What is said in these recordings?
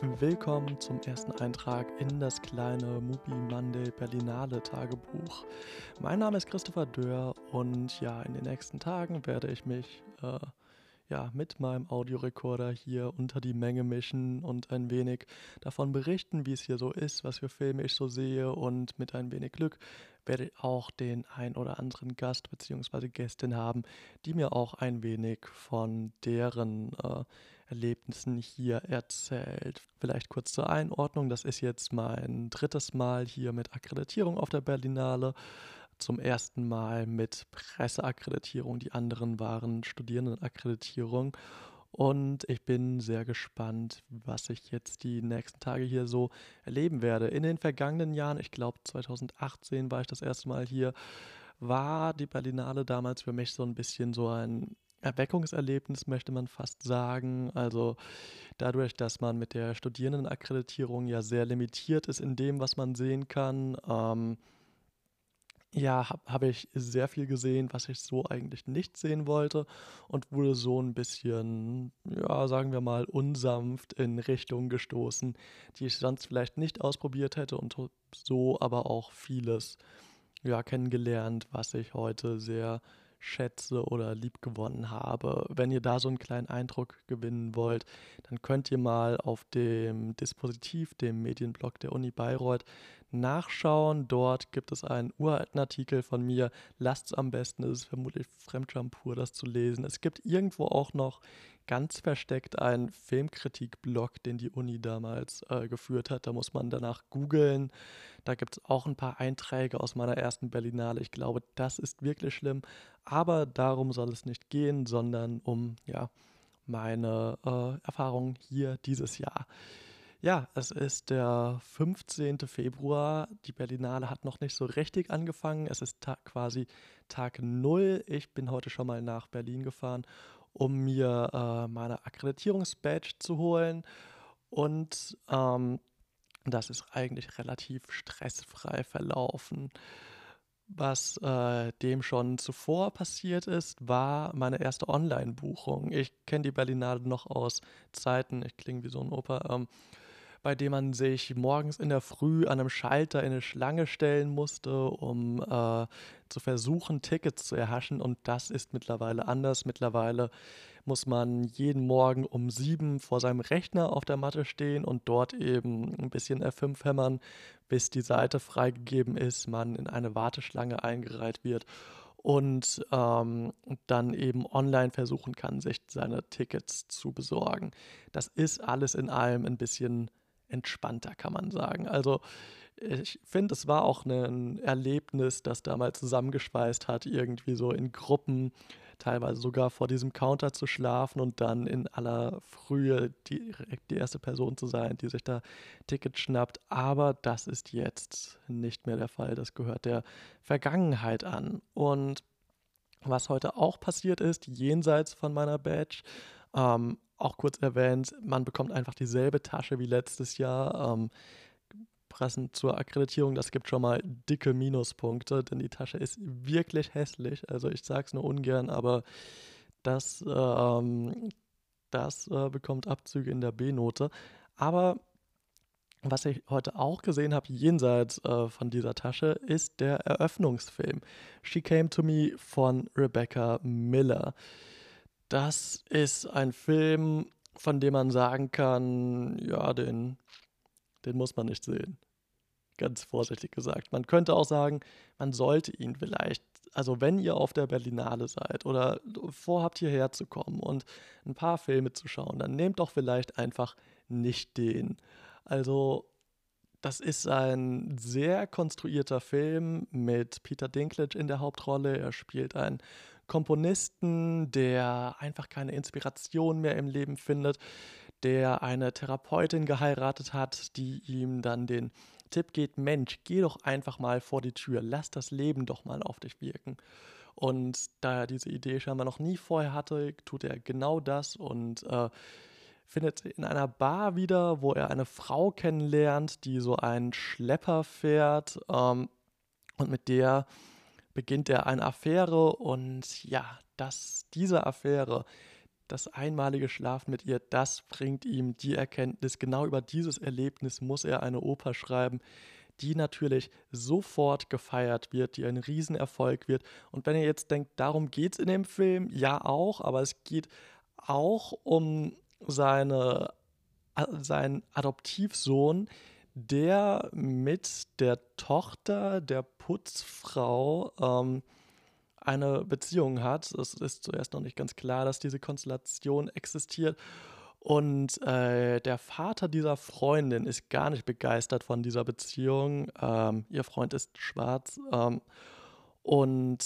Willkommen zum ersten Eintrag in das kleine Mubi Monday Berlinale Tagebuch. Mein Name ist Christopher Dörr und ja, in den nächsten Tagen werde ich mich äh, ja, mit meinem Audiorekorder hier unter die Menge mischen und ein wenig davon berichten, wie es hier so ist, was für Filme ich so sehe und mit ein wenig Glück werde ich auch den ein oder anderen Gast bzw. Gästin haben, die mir auch ein wenig von deren äh, Erlebnissen hier erzählt. Vielleicht kurz zur Einordnung, das ist jetzt mein drittes Mal hier mit Akkreditierung auf der Berlinale zum ersten Mal mit Presseakkreditierung. Die anderen waren Studierendenakkreditierung. Und ich bin sehr gespannt, was ich jetzt die nächsten Tage hier so erleben werde. In den vergangenen Jahren, ich glaube 2018 war ich das erste Mal hier, war die Berlinale damals für mich so ein bisschen so ein Erweckungserlebnis, möchte man fast sagen. Also dadurch, dass man mit der Studierendenakkreditierung ja sehr limitiert ist in dem, was man sehen kann. Ähm, ja, habe hab ich sehr viel gesehen, was ich so eigentlich nicht sehen wollte und wurde so ein bisschen, ja, sagen wir mal, unsanft in Richtungen gestoßen, die ich sonst vielleicht nicht ausprobiert hätte und so aber auch vieles, ja, kennengelernt, was ich heute sehr schätze oder liebgewonnen habe. Wenn ihr da so einen kleinen Eindruck gewinnen wollt, dann könnt ihr mal auf dem Dispositiv, dem Medienblog der Uni Bayreuth, nachschauen. Dort gibt es einen uralten Artikel von mir. Lasst es am besten, es ist vermutlich Fremdscham pur, das zu lesen. Es gibt irgendwo auch noch ganz versteckt einen Filmkritik-Blog, den die Uni damals äh, geführt hat. Da muss man danach googeln. Da gibt es auch ein paar Einträge aus meiner ersten Berlinale. Ich glaube, das ist wirklich schlimm. Aber darum soll es nicht gehen, sondern um ja meine äh, Erfahrungen hier dieses Jahr. Ja, es ist der 15. Februar. Die Berlinale hat noch nicht so richtig angefangen. Es ist ta quasi Tag 0. Ich bin heute schon mal nach Berlin gefahren um mir äh, meine Akkreditierungsbadge zu holen. Und ähm, das ist eigentlich relativ stressfrei verlaufen. Was äh, dem schon zuvor passiert ist, war meine erste Online-Buchung. Ich kenne die Berlinale noch aus Zeiten, ich klinge wie so ein Opa, ähm, bei dem man sich morgens in der Früh an einem Schalter in eine Schlange stellen musste, um äh, zu versuchen, Tickets zu erhaschen. Und das ist mittlerweile anders. Mittlerweile muss man jeden Morgen um sieben vor seinem Rechner auf der Matte stehen und dort eben ein bisschen F5 hämmern, bis die Seite freigegeben ist, man in eine Warteschlange eingereiht wird und ähm, dann eben online versuchen kann, sich seine Tickets zu besorgen. Das ist alles in allem ein bisschen entspannter, kann man sagen. Also ich finde, es war auch ein Erlebnis, das damals zusammengespeist hat, irgendwie so in Gruppen, teilweise sogar vor diesem Counter zu schlafen und dann in aller Frühe direkt die erste Person zu sein, die sich da Ticket schnappt. Aber das ist jetzt nicht mehr der Fall. Das gehört der Vergangenheit an. Und was heute auch passiert ist, jenseits von meiner Badge, ähm, auch kurz erwähnt, man bekommt einfach dieselbe Tasche wie letztes Jahr. Ähm, passend zur Akkreditierung, das gibt schon mal dicke Minuspunkte, denn die Tasche ist wirklich hässlich. Also ich sage es nur ungern, aber das, ähm, das äh, bekommt Abzüge in der B-Note. Aber was ich heute auch gesehen habe, jenseits äh, von dieser Tasche, ist der Eröffnungsfilm She Came to Me von Rebecca Miller. Das ist ein Film, von dem man sagen kann, ja, den, den muss man nicht sehen. Ganz vorsichtig gesagt. Man könnte auch sagen, man sollte ihn vielleicht, also wenn ihr auf der Berlinale seid oder vorhabt hierher zu kommen und ein paar Filme zu schauen, dann nehmt doch vielleicht einfach nicht den. Also das ist ein sehr konstruierter Film mit Peter Dinklage in der Hauptrolle. Er spielt einen Komponisten, der einfach keine Inspiration mehr im Leben findet, der eine Therapeutin geheiratet hat, die ihm dann den Tipp geht, Mensch, geh doch einfach mal vor die Tür, lass das Leben doch mal auf dich wirken. Und da er diese Idee scheinbar noch nie vorher hatte, tut er genau das und äh, findet in einer Bar wieder, wo er eine Frau kennenlernt, die so einen Schlepper fährt ähm, und mit der beginnt er eine Affäre und ja, dass diese Affäre das einmalige Schlafen mit ihr, das bringt ihm die Erkenntnis, genau über dieses Erlebnis muss er eine Oper schreiben, die natürlich sofort gefeiert wird, die ein Riesenerfolg wird. Und wenn ihr jetzt denkt, darum geht es in dem Film, ja auch, aber es geht auch um seine, seinen Adoptivsohn, der mit der Tochter der Putzfrau ähm, eine Beziehung hat. Es ist zuerst noch nicht ganz klar, dass diese Konstellation existiert. Und äh, der Vater dieser Freundin ist gar nicht begeistert von dieser Beziehung. Ähm, ihr Freund ist schwarz. Ähm, und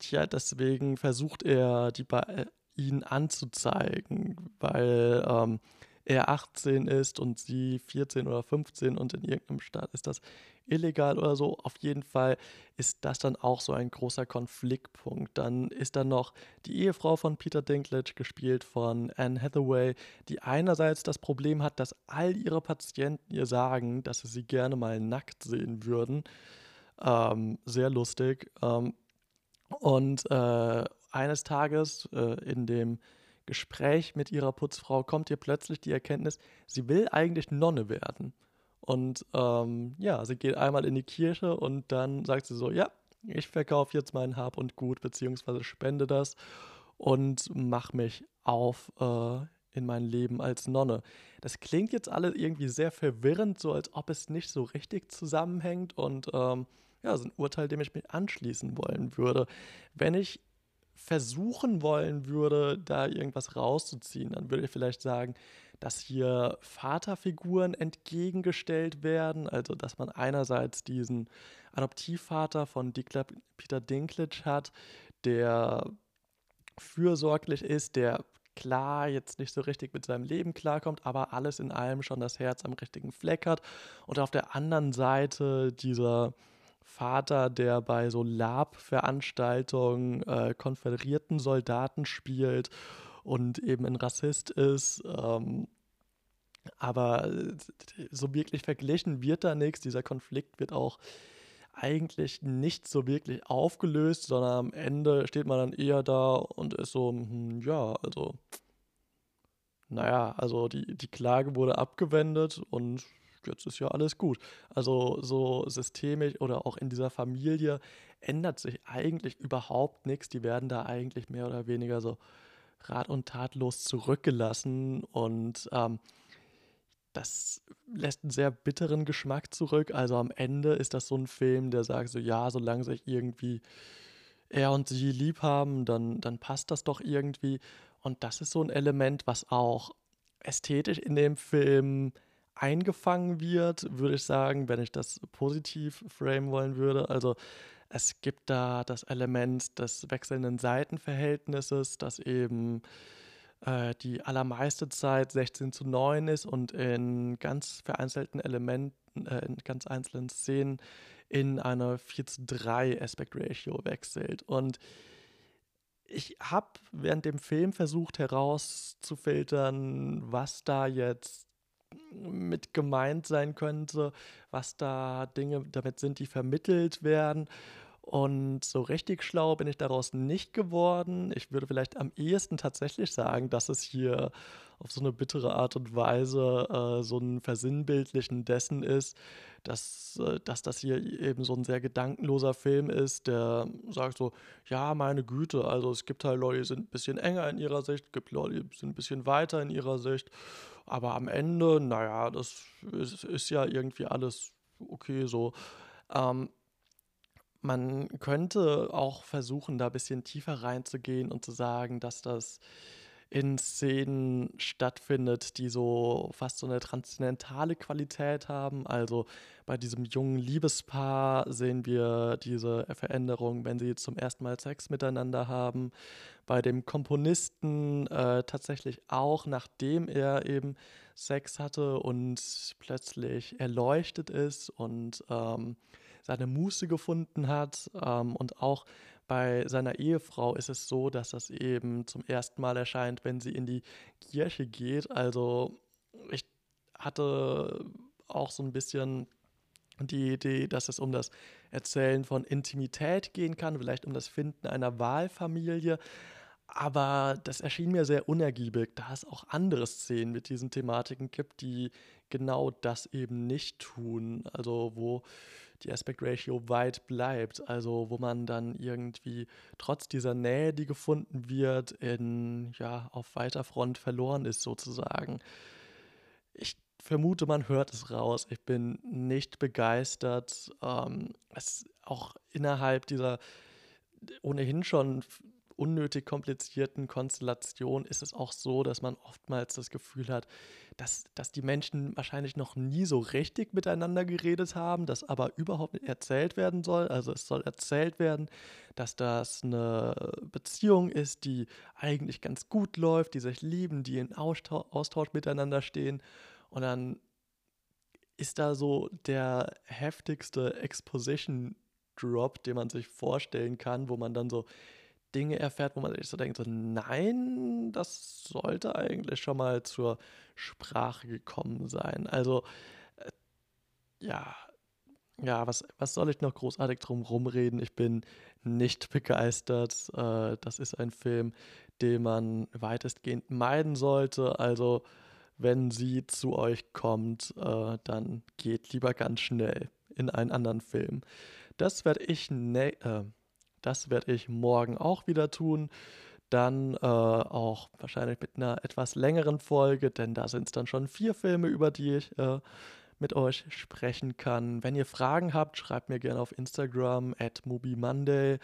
tja, deswegen versucht er, die bei äh, ihn anzuzeigen, weil ähm, er 18 ist und sie 14 oder 15 und in irgendeinem Staat ist das illegal oder so. Auf jeden Fall ist das dann auch so ein großer Konfliktpunkt. Dann ist da noch die Ehefrau von Peter Dinklage, gespielt von Anne Hathaway, die einerseits das Problem hat, dass all ihre Patienten ihr sagen, dass sie sie gerne mal nackt sehen würden. Ähm, sehr lustig. Ähm, und äh, eines Tages äh, in dem Gespräch mit ihrer Putzfrau kommt ihr plötzlich die Erkenntnis, sie will eigentlich Nonne werden. Und ähm, ja, sie geht einmal in die Kirche und dann sagt sie so, ja, ich verkaufe jetzt mein Hab und Gut, beziehungsweise spende das und mache mich auf äh, in mein Leben als Nonne. Das klingt jetzt alles irgendwie sehr verwirrend, so als ob es nicht so richtig zusammenhängt und ähm, ja, so ein Urteil, dem ich mich anschließen wollen würde. Wenn ich versuchen wollen würde, da irgendwas rauszuziehen, dann würde ich vielleicht sagen, dass hier Vaterfiguren entgegengestellt werden, also dass man einerseits diesen Adoptivvater von Dikla Peter Dinklage hat, der fürsorglich ist, der klar jetzt nicht so richtig mit seinem Leben klarkommt, aber alles in allem schon das Herz am richtigen Fleck hat. Und auf der anderen Seite dieser Vater, der bei so Lab-Veranstaltungen äh, konföderierten Soldaten spielt und eben ein Rassist ist. Ähm, aber äh, so wirklich verglichen wird da nichts. Dieser Konflikt wird auch eigentlich nicht so wirklich aufgelöst, sondern am Ende steht man dann eher da und ist so, hm, ja, also, naja, also die, die Klage wurde abgewendet und jetzt ist ja alles gut. Also so systemisch oder auch in dieser Familie ändert sich eigentlich überhaupt nichts. Die werden da eigentlich mehr oder weniger so rat- und tatlos zurückgelassen und ähm, das lässt einen sehr bitteren Geschmack zurück. Also am Ende ist das so ein Film, der sagt so, ja, solange sich irgendwie er und sie lieb haben, dann, dann passt das doch irgendwie. Und das ist so ein Element, was auch ästhetisch in dem Film eingefangen wird, würde ich sagen, wenn ich das positiv framen wollen würde. Also es gibt da das Element des wechselnden Seitenverhältnisses, das eben äh, die allermeiste Zeit 16 zu 9 ist und in ganz vereinzelten Elementen, äh, in ganz einzelnen Szenen in eine 4 zu 3 Aspect Ratio wechselt. Und ich habe während dem Film versucht herauszufiltern, was da jetzt mit gemeint sein könnte, was da Dinge damit sind, die vermittelt werden. Und so richtig schlau bin ich daraus nicht geworden. Ich würde vielleicht am ehesten tatsächlich sagen, dass es hier auf so eine bittere Art und Weise äh, so ein Versinnbildlichen dessen ist, dass, äh, dass das hier eben so ein sehr gedankenloser Film ist, der sagt so, ja, meine Güte, also es gibt halt Leute, die sind ein bisschen enger in ihrer Sicht, gibt Leute, die sind ein bisschen weiter in ihrer Sicht aber am Ende, naja, das ist, ist ja irgendwie alles okay so. Ähm, man könnte auch versuchen, da ein bisschen tiefer reinzugehen und zu sagen, dass das in Szenen stattfindet, die so fast so eine transzendentale Qualität haben. Also bei diesem jungen Liebespaar sehen wir diese Veränderung, wenn sie zum ersten Mal Sex miteinander haben. Bei dem Komponisten äh, tatsächlich auch, nachdem er eben Sex hatte und plötzlich erleuchtet ist und ähm, seine Muße gefunden hat ähm, und auch bei seiner Ehefrau ist es so, dass das eben zum ersten Mal erscheint, wenn sie in die Kirche geht. Also ich hatte auch so ein bisschen die Idee, dass es um das Erzählen von Intimität gehen kann, vielleicht um das Finden einer Wahlfamilie. aber das erschien mir sehr unergiebig, da es auch andere Szenen mit diesen Thematiken gibt, die genau das eben nicht tun. Also wo die Aspect Ratio weit bleibt. Also wo man dann irgendwie trotz dieser Nähe, die gefunden wird, in ja auf weiter Front verloren ist sozusagen. Ich vermute, man hört es raus. Ich bin nicht begeistert. Ähm, es auch innerhalb dieser ohnehin schon unnötig komplizierten Konstellation ist es auch so, dass man oftmals das Gefühl hat, dass, dass die Menschen wahrscheinlich noch nie so richtig miteinander geredet haben, das aber überhaupt nicht erzählt werden soll. Also es soll erzählt werden, dass das eine Beziehung ist, die eigentlich ganz gut läuft, die sich lieben, die in Austausch, Austausch miteinander stehen. Und dann ist da so der heftigste Exposition Drop, den man sich vorstellen kann, wo man dann so Dinge erfährt, wo man sich so denkt, so, nein, das sollte eigentlich schon mal zur Sprache gekommen sein. Also, äh, ja, ja, was, was soll ich noch großartig drum rumreden? Ich bin nicht begeistert. Äh, das ist ein Film, den man weitestgehend meiden sollte. Also, wenn sie zu euch kommt, äh, dann geht lieber ganz schnell in einen anderen Film. Das werde ich, ne äh, das werde ich morgen auch wieder tun. Dann äh, auch wahrscheinlich mit einer etwas längeren Folge, denn da sind es dann schon vier Filme, über die ich äh, mit euch sprechen kann. Wenn ihr Fragen habt, schreibt mir gerne auf Instagram at MobiMonday.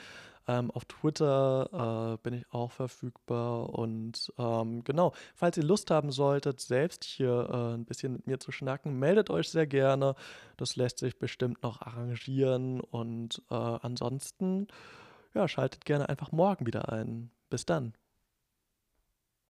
Ähm, auf Twitter äh, bin ich auch verfügbar. Und ähm, genau, falls ihr Lust haben solltet, selbst hier äh, ein bisschen mit mir zu schnacken, meldet euch sehr gerne. Das lässt sich bestimmt noch arrangieren. Und äh, ansonsten, ja, schaltet gerne einfach morgen wieder ein. Bis dann.